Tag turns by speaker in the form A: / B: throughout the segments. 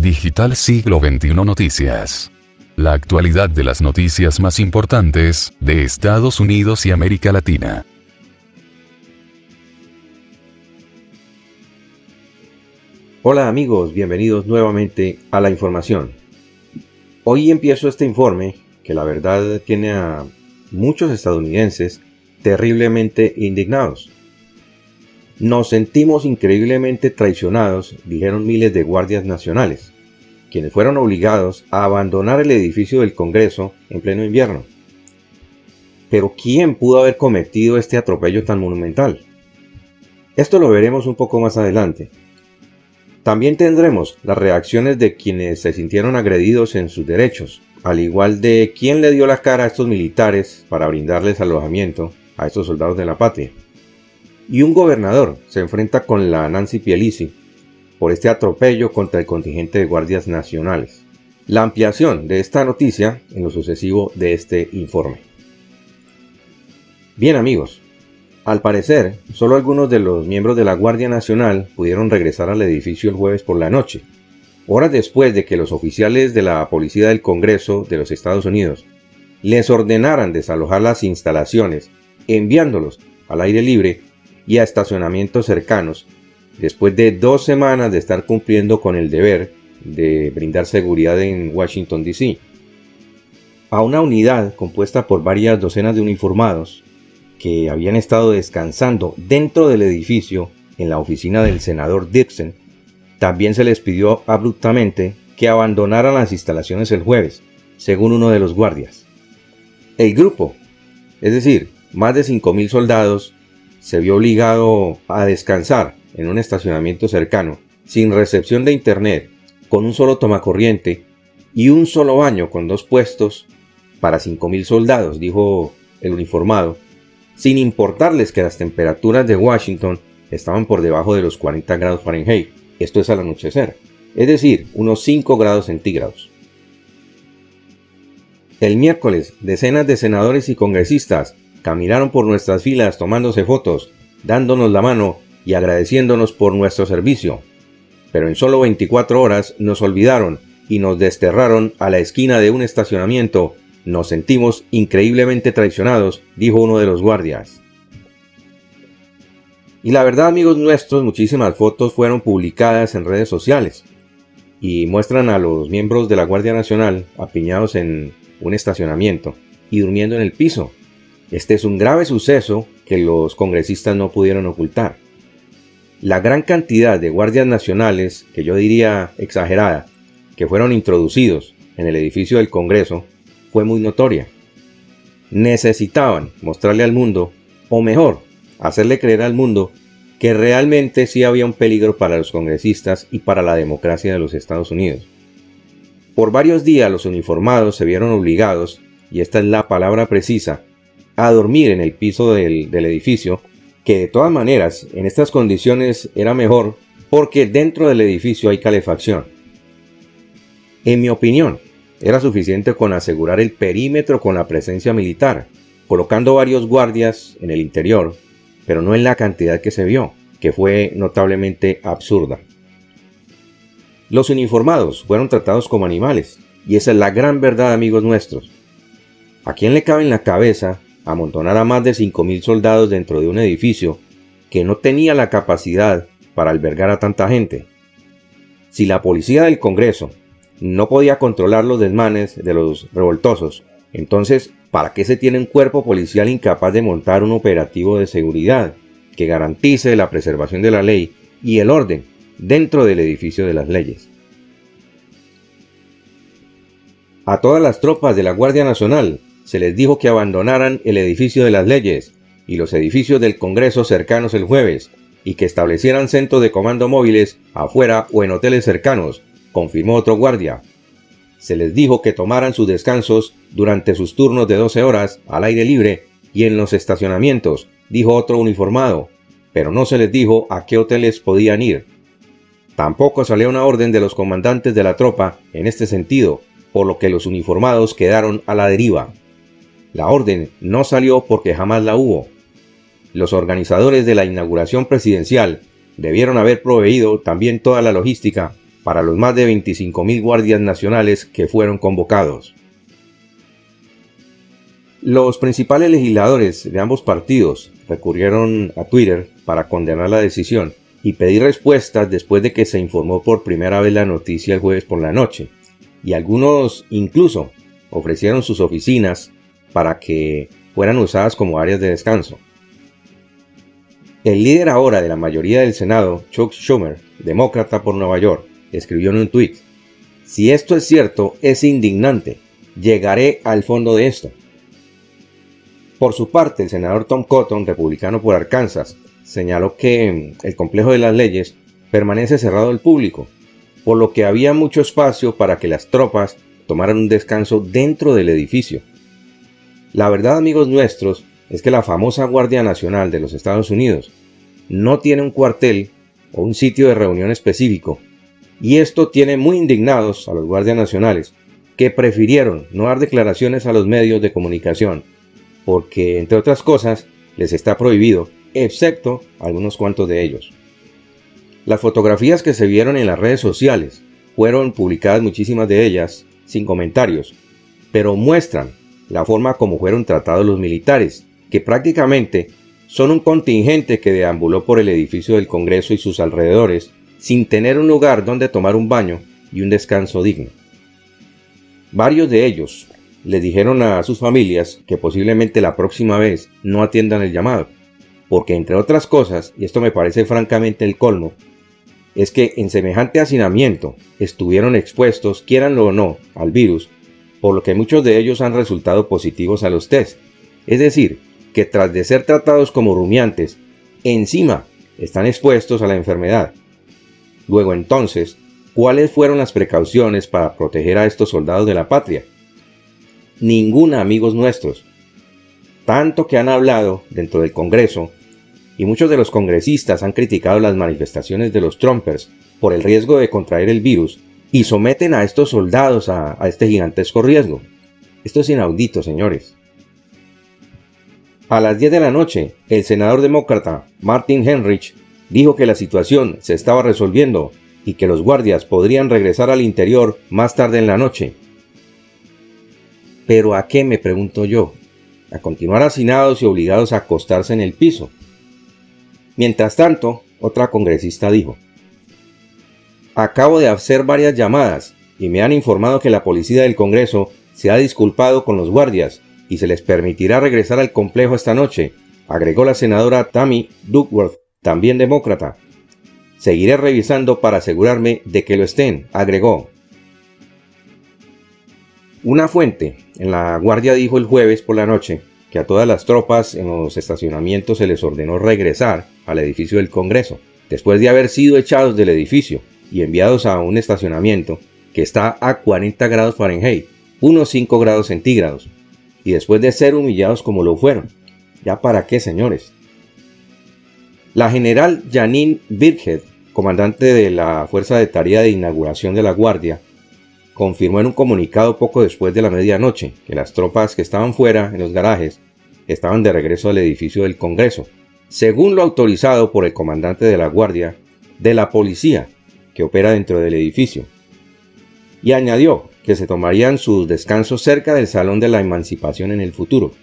A: Digital Siglo XXI Noticias. La actualidad de las noticias más importantes de Estados Unidos y América Latina.
B: Hola amigos, bienvenidos nuevamente a la información. Hoy empiezo este informe que la verdad tiene a muchos estadounidenses terriblemente indignados. Nos sentimos increíblemente traicionados, dijeron miles de guardias nacionales, quienes fueron obligados a abandonar el edificio del Congreso en pleno invierno. Pero ¿quién pudo haber cometido este atropello tan monumental? Esto lo veremos un poco más adelante. También tendremos las reacciones de quienes se sintieron agredidos en sus derechos, al igual de quién le dio la cara a estos militares para brindarles alojamiento a estos soldados de la patria y un gobernador se enfrenta con la Nancy Pelosi por este atropello contra el contingente de guardias nacionales. La ampliación de esta noticia en lo sucesivo de este informe. Bien amigos, al parecer, solo algunos de los miembros de la Guardia Nacional pudieron regresar al edificio el jueves por la noche, horas después de que los oficiales de la Policía del Congreso de los Estados Unidos les ordenaran desalojar las instalaciones, enviándolos al aire libre y a estacionamientos cercanos, después de dos semanas de estar cumpliendo con el deber de brindar seguridad en Washington, D.C. A una unidad compuesta por varias docenas de uniformados que habían estado descansando dentro del edificio en la oficina del senador Dixon, también se les pidió abruptamente que abandonaran las instalaciones el jueves, según uno de los guardias. El grupo, es decir, más de 5.000 soldados, se vio obligado a descansar en un estacionamiento cercano, sin recepción de internet, con un solo tomacorriente y un solo baño con dos puestos para 5.000 soldados, dijo el uniformado, sin importarles que las temperaturas de Washington estaban por debajo de los 40 grados Fahrenheit, esto es al anochecer, es decir, unos 5 grados centígrados. El miércoles, decenas de senadores y congresistas caminaron por nuestras filas tomándose fotos, dándonos la mano y agradeciéndonos por nuestro servicio. Pero en solo 24 horas nos olvidaron y nos desterraron a la esquina de un estacionamiento. Nos sentimos increíblemente traicionados, dijo uno de los guardias. Y la verdad, amigos nuestros, muchísimas fotos fueron publicadas en redes sociales y muestran a los miembros de la Guardia Nacional apiñados en un estacionamiento y durmiendo en el piso, este es un grave suceso que los congresistas no pudieron ocultar. La gran cantidad de guardias nacionales, que yo diría exagerada, que fueron introducidos en el edificio del Congreso, fue muy notoria. Necesitaban mostrarle al mundo, o mejor, hacerle creer al mundo, que realmente sí había un peligro para los congresistas y para la democracia de los Estados Unidos. Por varios días los uniformados se vieron obligados, y esta es la palabra precisa, a dormir en el piso del, edificio, que de todas maneras en estas condiciones era mejor porque dentro del edificio hay calefacción. En mi opinión, era suficiente con asegurar el perímetro con la presencia militar, colocando varios guardias en el interior, pero no en la cantidad que se vio, que fue notablemente absurda. Los uniformados fueron tratados como animales, y esa es la gran verdad amigos nuestros. ¿A quién le cabe en la cabeza amontonar a más de 5.000 soldados dentro de un edificio que no tenía la capacidad para albergar a tanta gente. Si la policía del Congreso no podía controlar los desmanes de los revoltosos, entonces, ¿para qué se tiene un cuerpo policial incapaz de montar un operativo de seguridad que garantice la preservación de la ley y el orden dentro del edificio de las leyes? A todas las tropas de la Guardia Nacional se les dijo que abandonaran el edificio de las leyes y los edificios del Congreso cercanos el jueves, y que establecieran centros de comando móviles afuera o en hoteles cercanos, confirmó otro guardia. Se les dijo que tomaran sus descansos durante sus turnos de 12 horas al aire libre y en los estacionamientos, dijo otro uniformado, pero no se les dijo a qué hoteles podían ir. Tampoco salió una orden de los comandantes de la tropa en este sentido, por lo que los uniformados quedaron a la deriva. La orden no salió porque jamás la hubo. Los organizadores de la inauguración presidencial debieron haber proveído también toda la logística para los más de 25.000 guardias nacionales que fueron convocados. Los principales legisladores de ambos partidos recurrieron a Twitter para condenar la decisión y pedir respuestas después de que se informó por primera vez la noticia el jueves por la noche, y algunos incluso ofrecieron sus oficinas para que fueran usadas como áreas de descanso. El líder ahora de la mayoría del Senado, Chuck Schumer, demócrata por Nueva York, escribió en un tuit, si esto es cierto, es indignante, llegaré al fondo de esto. Por su parte, el senador Tom Cotton, republicano por Arkansas, señaló que el complejo de las leyes permanece cerrado al público, por lo que había mucho espacio para que las tropas tomaran un descanso dentro del edificio. La verdad, amigos nuestros, es que la famosa Guardia Nacional de los Estados Unidos no tiene un cuartel o un sitio de reunión específico, y esto tiene muy indignados a los guardias nacionales, que prefirieron no dar declaraciones a los medios de comunicación porque, entre otras cosas, les está prohibido, excepto algunos cuantos de ellos. Las fotografías que se vieron en las redes sociales fueron publicadas muchísimas de ellas sin comentarios, pero muestran la forma como fueron tratados los militares, que prácticamente son un contingente que deambuló por el edificio del Congreso y sus alrededores sin tener un lugar donde tomar un baño y un descanso digno. Varios de ellos, le dijeron a sus familias que posiblemente la próxima vez no atiendan el llamado, porque entre otras cosas, y esto me parece francamente el colmo, es que en semejante hacinamiento estuvieron expuestos, quieranlo o no, al virus, por lo que muchos de ellos han resultado positivos a los test. Es decir, que tras de ser tratados como rumiantes, encima están expuestos a la enfermedad. Luego entonces, ¿cuáles fueron las precauciones para proteger a estos soldados de la patria? ninguna amigos nuestros. Tanto que han hablado dentro del Congreso, y muchos de los congresistas han criticado las manifestaciones de los Trumpers por el riesgo de contraer el virus y someten a estos soldados a, este gigantesco riesgo. Esto es inaudito, señores. A las 10 de la noche, el senador demócrata Martin Henrich dijo que la situación se estaba resolviendo y que los guardias podrían regresar al interior más tarde en la noche. Pero ¿a qué me pregunto yo? A continuar hacinados y obligados a acostarse en el piso. Mientras tanto, otra congresista dijo, Acabo de hacer varias llamadas y me han informado que la policía del Congreso se ha disculpado con los guardias y se les permitirá regresar al complejo esta noche, agregó la senadora Tammy Duckworth, también demócrata. Seguiré revisando para asegurarme de que lo estén, agregó. Una fuente en la Guardia dijo el jueves por la noche que a todas las tropas en los estacionamientos se les ordenó regresar al edificio del Congreso, después de haber sido echados del edificio y enviados a un estacionamiento que está a 40 grados Fahrenheit, unos 5 grados centígrados, y después de ser humillados como lo fueron. ¿Ya para qué, señores? La general Janine Birkhead, comandante de la Fuerza de Tarea de Inauguración de la Guardia, confirmó en un comunicado poco después de la medianoche que las tropas que estaban fuera en los garajes estaban de regreso al edificio del Congreso, según lo autorizado por el comandante de la Guardia de la Policía que opera dentro del edificio. Y añadió que se tomarían sus descansos cerca del Salón de la Emancipación en el futuro.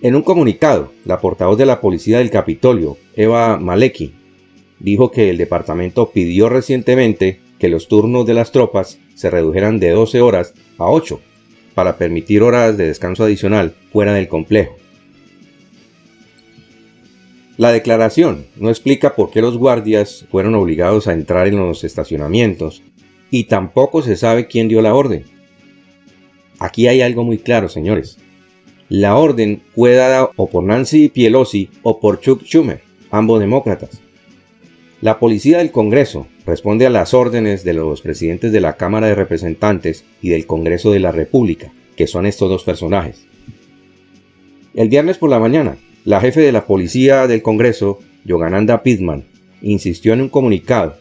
B: En un comunicado, la portavoz de la Policía del Capitolio, Eva Maleki, dijo que el departamento pidió recientemente que los turnos de las tropas se redujeran de 12 horas a 8 para permitir horas de descanso adicional fuera del complejo. La declaración no explica por qué los guardias fueron obligados a entrar en los estacionamientos y tampoco se sabe quién dio la orden. Aquí hay algo muy claro, señores. La orden fue dada o por Nancy Pelosi o por Chuck Schumer, ambos demócratas. La policía del Congreso responde a las órdenes de los presidentes de la Cámara de Representantes y del Congreso de la República, que son estos dos personajes. El viernes por la mañana, la jefe de la policía del Congreso, Yogananda Pittman, insistió en un comunicado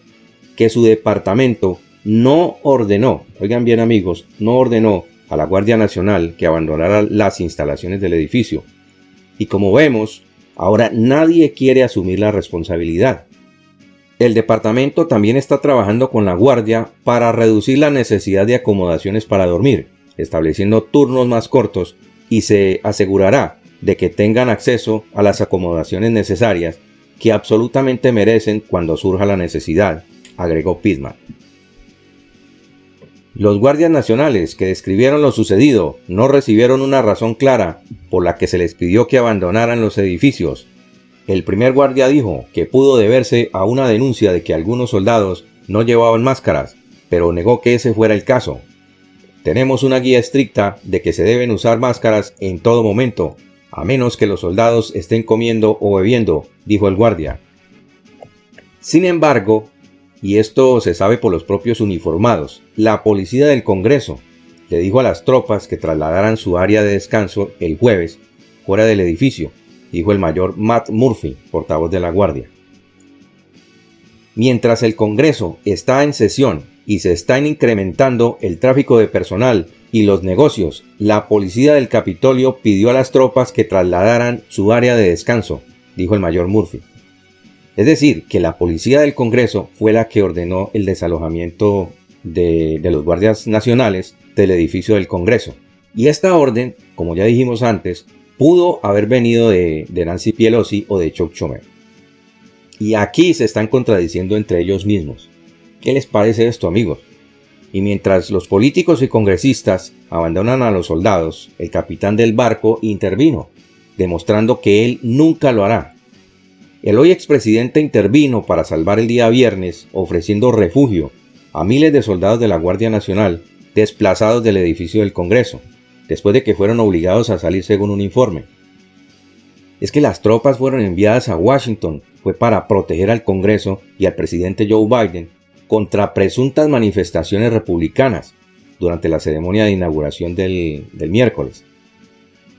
B: que su departamento no ordenó, oigan bien amigos, no ordenó a la Guardia Nacional que abandonara las instalaciones del edificio. Y como vemos, ahora nadie quiere asumir la responsabilidad. El departamento también está trabajando con la guardia para reducir la necesidad de acomodaciones para dormir, estableciendo turnos más cortos y se asegurará de que tengan acceso a las acomodaciones necesarias que absolutamente merecen cuando surja la necesidad, agregó Pitman. Los guardias nacionales que describieron lo sucedido no recibieron una razón clara por la que se les pidió que abandonaran los edificios. El primer guardia dijo que pudo deberse a una denuncia de que algunos soldados no llevaban máscaras, pero negó que ese fuera el caso. Tenemos una guía estricta de que se deben usar máscaras en todo momento, a menos que los soldados estén comiendo o bebiendo, dijo el guardia. Sin embargo, y esto se sabe por los propios uniformados. La policía del Congreso le dijo a las tropas que trasladaran su área de descanso el jueves fuera del edificio, dijo el mayor Matt Murphy, portavoz de la Guardia. Mientras el Congreso está en sesión y se está incrementando el tráfico de personal y los negocios, la policía del Capitolio pidió a las tropas que trasladaran su área de descanso, dijo el mayor Murphy. Es decir, que la policía del Congreso fue la que ordenó el desalojamiento de, los guardias nacionales del edificio del Congreso. Y esta orden, como ya dijimos antes, pudo haber venido de, Nancy Pelosi o de Chuck Schumer. Y aquí se están contradiciendo entre ellos mismos. ¿Qué les parece esto, amigos? Y mientras los políticos y congresistas abandonan a los soldados, el capitán del barco intervino, demostrando que él nunca lo hará el hoy expresidente intervino para salvar el día viernes, ofreciendo refugio a miles de soldados de la Guardia Nacional desplazados del edificio del Congreso, después de que fueron obligados a salir según un informe. Es que las tropas fueron enviadas a Washington fue para proteger al Congreso y al presidente Joe Biden contra presuntas manifestaciones republicanas durante la ceremonia de inauguración del, miércoles.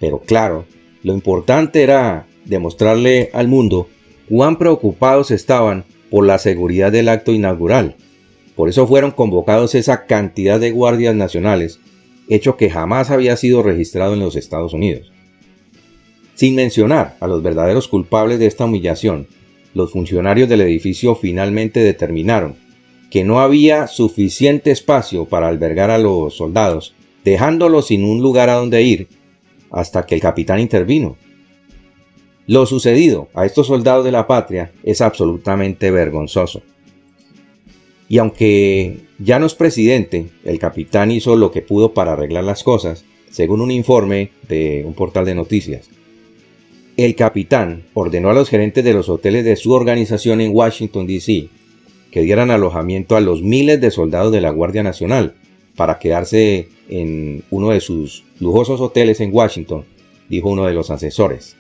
B: Pero claro, lo importante era demostrarle al mundo cuán preocupados estaban por la seguridad del acto inaugural. Por eso fueron convocados esa cantidad de guardias nacionales, hecho que jamás había sido registrado en los Estados Unidos. Sin mencionar a los verdaderos culpables de esta humillación, los funcionarios del edificio finalmente determinaron que no había suficiente espacio para albergar a los soldados, dejándolos sin un lugar a donde ir, hasta que el capitán intervino lo sucedido a estos soldados de la patria es absolutamente vergonzoso. Y aunque ya no es presidente, el capitán hizo lo que pudo para arreglar las cosas, según un informe de un portal de noticias. El capitán ordenó a los gerentes de los hoteles de su organización en Washington, D.C., que dieran alojamiento a los miles de soldados de la Guardia Nacional para quedarse en uno de sus lujosos hoteles en Washington, dijo uno de los asesores.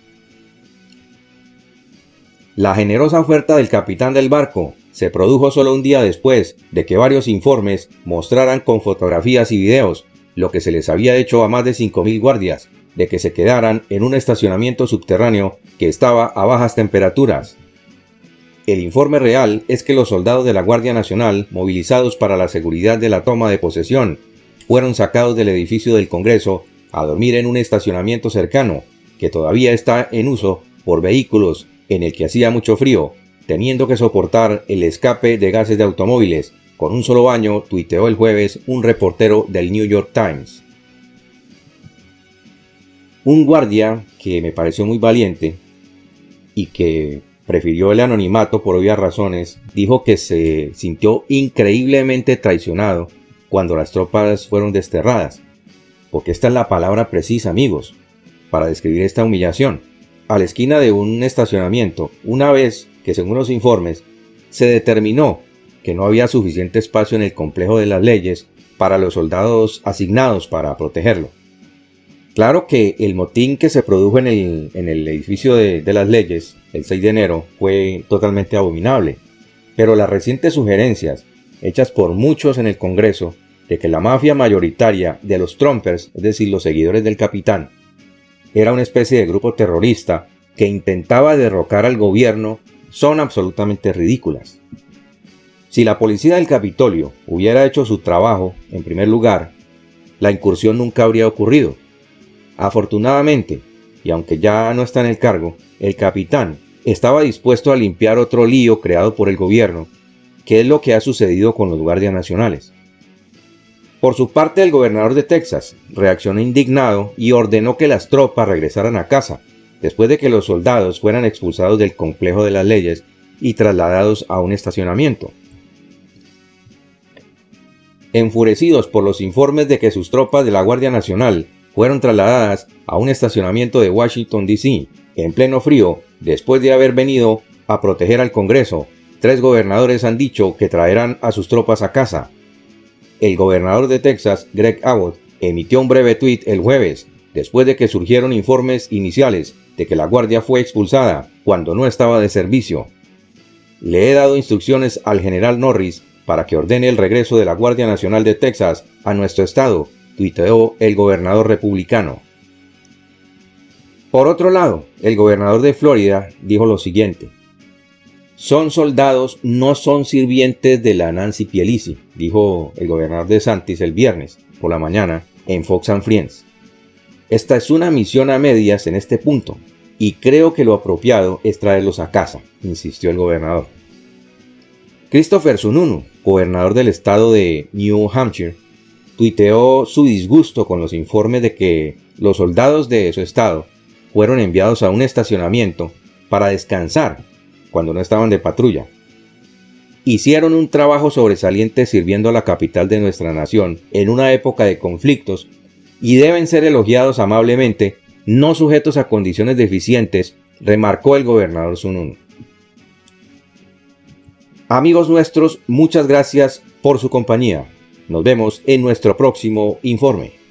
B: La generosa oferta del capitán del barco se produjo solo un día después de que varios informes mostraran con fotografías y videos lo que se les había hecho a más de 5.000 guardias, de que se quedaran en un estacionamiento subterráneo que estaba a bajas temperaturas. El informe real es que los soldados de la Guardia Nacional, movilizados para la seguridad de la toma de posesión, fueron sacados del edificio del Congreso a dormir en un estacionamiento cercano, que todavía está en uso por vehículos en el que hacía mucho frío, teniendo que soportar el escape de gases de automóviles. Con un solo baño, tuiteó el jueves un reportero del New York Times. Un guardia que me pareció muy valiente y que prefirió el anonimato por obvias razones, dijo que se sintió increíblemente traicionado cuando las tropas fueron desterradas. Porque esta es la palabra precisa, amigos, para describir esta humillación a la esquina de un estacionamiento, una vez que según los informes se determinó que no había suficiente espacio en el complejo de las leyes para los soldados asignados para protegerlo. Claro que el motín que se produjo en el, edificio de, de las leyes el 6 de enero fue totalmente abominable, pero las recientes sugerencias hechas por muchos en el Congreso de que la mafia mayoritaria de los Trumpers, es decir, los seguidores del capitán, era una especie de grupo terrorista que intentaba derrocar al gobierno son absolutamente ridículas. Si la policía del Capitolio hubiera hecho su trabajo, en primer lugar, la incursión nunca habría ocurrido. Afortunadamente, y aunque ya no está en el cargo, el capitán estaba dispuesto a limpiar otro lío creado por el gobierno, que es lo que ha sucedido con los guardias nacionales. Por su parte, el gobernador de Texas reaccionó indignado y ordenó que las tropas regresaran a casa, después de que los soldados fueran expulsados del complejo de las leyes y trasladados a un estacionamiento. Enfurecidos por los informes de que sus tropas de la Guardia Nacional fueron trasladadas a un estacionamiento de Washington, D.C., en pleno frío, después de haber venido a proteger al Congreso, tres gobernadores han dicho que traerán a sus tropas a casa. El gobernador de Texas, Greg Abbott, emitió un breve tuit el jueves, después de que surgieron informes iniciales de que la Guardia fue expulsada cuando no estaba de servicio. Le he dado instrucciones al general Norris para que ordene el regreso de la Guardia Nacional de Texas a nuestro estado, tuiteó el gobernador republicano. Por otro lado, el gobernador de Florida dijo lo siguiente. Son soldados, no son sirvientes de la Nancy Pielisi, dijo el gobernador de Santis el viernes por la mañana en Fox and Friends. Esta es una misión a medias en este punto, y creo que lo apropiado es traerlos a casa, insistió el gobernador. Christopher Sununu, gobernador del estado de New Hampshire, tuiteó su disgusto con los informes de que los soldados de su estado fueron enviados a un estacionamiento para descansar cuando no estaban de patrulla. Hicieron un trabajo sobresaliente sirviendo a la capital de nuestra nación en una época de conflictos y deben ser elogiados amablemente, no sujetos a condiciones deficientes, remarcó el gobernador Sununu. Amigos nuestros, muchas gracias por su compañía. Nos vemos en nuestro próximo informe.